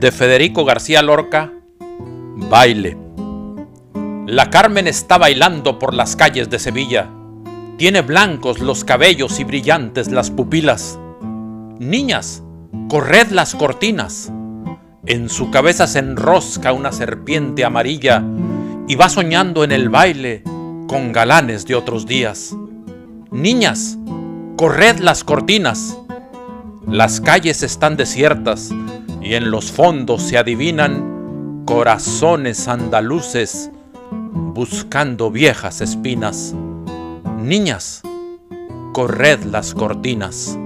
de Federico García Lorca, Baile. La Carmen está bailando por las calles de Sevilla. Tiene blancos los cabellos y brillantes las pupilas. Niñas, corred las cortinas. En su cabeza se enrosca una serpiente amarilla y va soñando en el baile con galanes de otros días. Niñas, corred las cortinas. Las calles están desiertas y en los fondos se adivinan corazones andaluces buscando viejas espinas. Niñas, corred las cortinas.